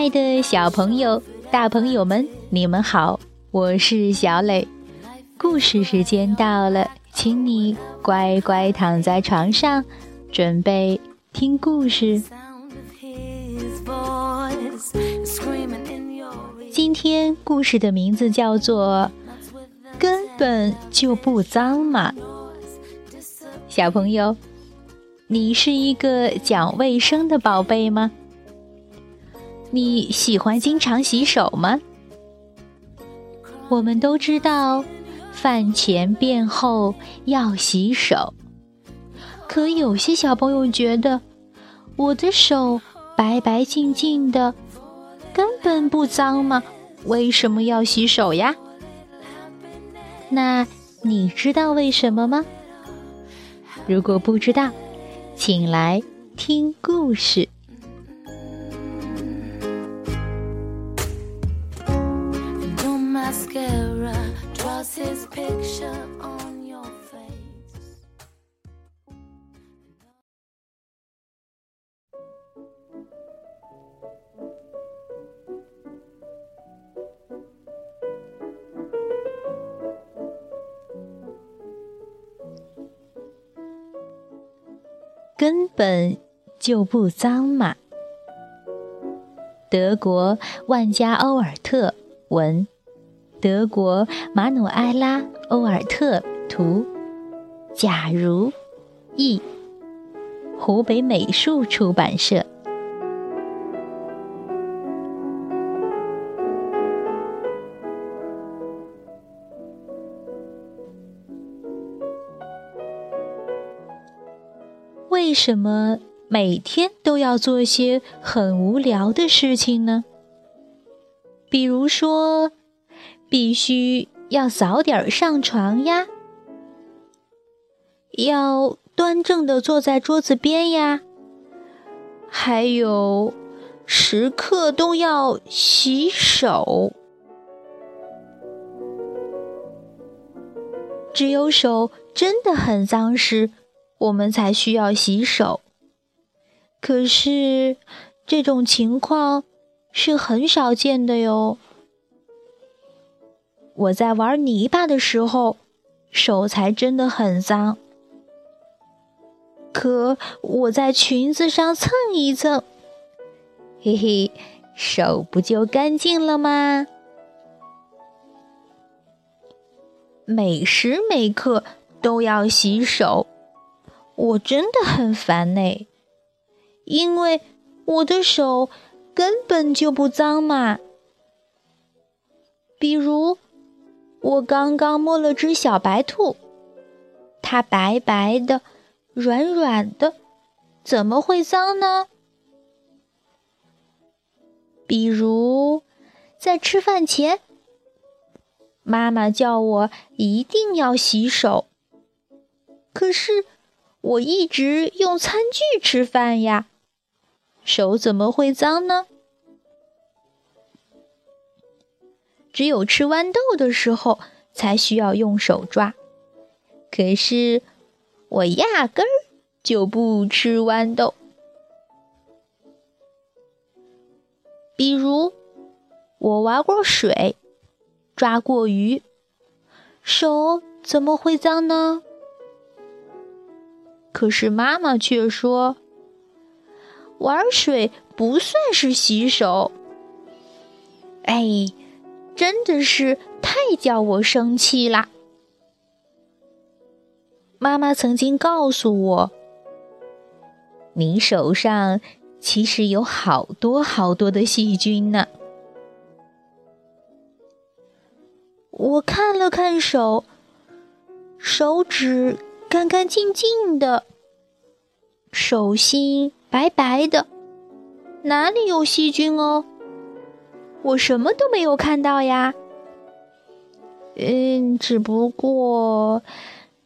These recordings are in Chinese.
爱的小朋友、大朋友们，你们好，我是小磊。故事时间到了，请你乖乖躺在床上，准备听故事。今天故事的名字叫做《根本就不脏嘛》。小朋友，你是一个讲卫生的宝贝吗？你喜欢经常洗手吗？我们都知道，饭前便后要洗手。可有些小朋友觉得，我的手白白净净的，根本不脏吗？为什么要洗手呀？那你知道为什么吗？如果不知道，请来听故事。根本就不脏嘛。德国万家欧尔特文。德国马努埃拉·欧尔特图，假如译，湖北美术出版社。为什么每天都要做些很无聊的事情呢？比如说。必须要早点上床呀，要端正的坐在桌子边呀，还有时刻都要洗手。只有手真的很脏时，我们才需要洗手。可是这种情况是很少见的哟。我在玩泥巴的时候，手才真的很脏。可我在裙子上蹭一蹭，嘿嘿，手不就干净了吗？每时每刻都要洗手，我真的很烦呢，因为我的手根本就不脏嘛。比如。我刚刚摸了只小白兔，它白白的、软软的，怎么会脏呢？比如，在吃饭前，妈妈叫我一定要洗手，可是我一直用餐具吃饭呀，手怎么会脏呢？只有吃豌豆的时候才需要用手抓，可是我压根儿就不吃豌豆。比如我玩过水，抓过鱼，手怎么会脏呢？可是妈妈却说，玩水不算是洗手。哎。真的是太叫我生气啦！妈妈曾经告诉我，你手上其实有好多好多的细菌呢。我看了看手，手指干干净净的，手心白白的，哪里有细菌哦？我什么都没有看到呀，嗯，只不过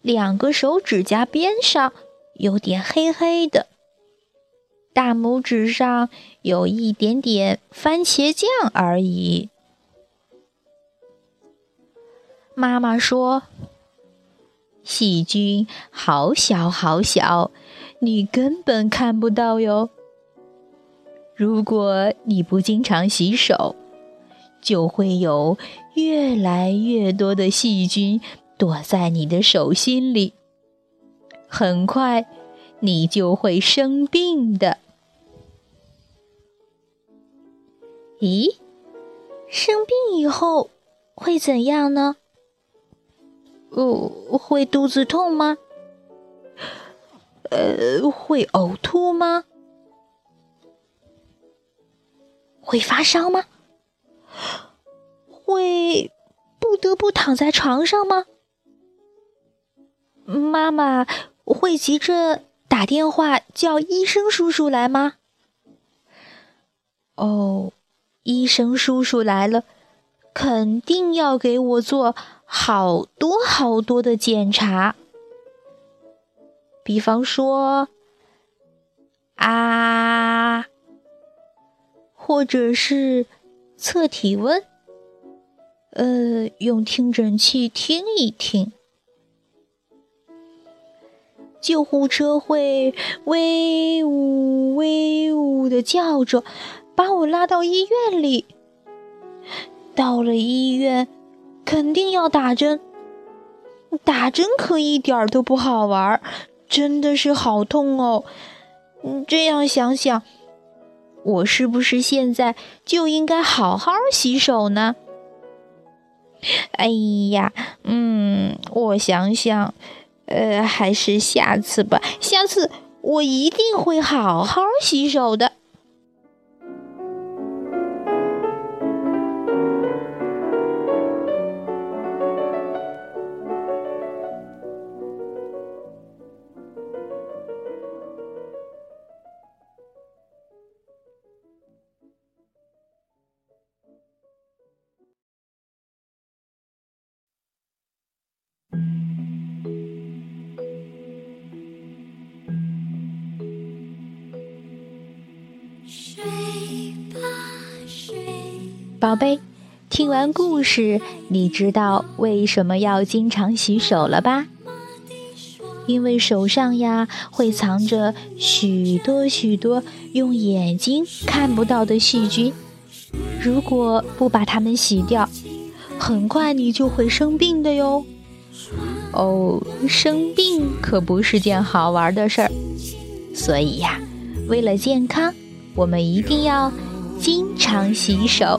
两个手指甲边上有点黑黑的，大拇指上有一点点番茄酱而已。妈妈说：“细菌好小好小，你根本看不到哟。”如果你不经常洗手，就会有越来越多的细菌躲在你的手心里，很快你就会生病的。咦，生病以后会怎样呢？哦，会肚子痛吗？呃，会呕吐吗？会发烧吗？会不得不躺在床上吗？妈妈会急着打电话叫医生叔叔来吗？哦，医生叔叔来了，肯定要给我做好多好多的检查，比方说啊。或者是测体温，呃，用听诊器听一听。救护车会威武威武的叫着，把我拉到医院里。到了医院，肯定要打针。打针可一点儿都不好玩，真的是好痛哦。嗯，这样想想。我是不是现在就应该好好洗手呢？哎呀，嗯，我想想，呃，还是下次吧。下次我一定会好好洗手的。宝贝，听完故事，你知道为什么要经常洗手了吧？因为手上呀会藏着许多许多用眼睛看不到的细菌，如果不把它们洗掉，很快你就会生病的哟。哦，生病可不是件好玩的事儿，所以呀，为了健康，我们一定要经常洗手。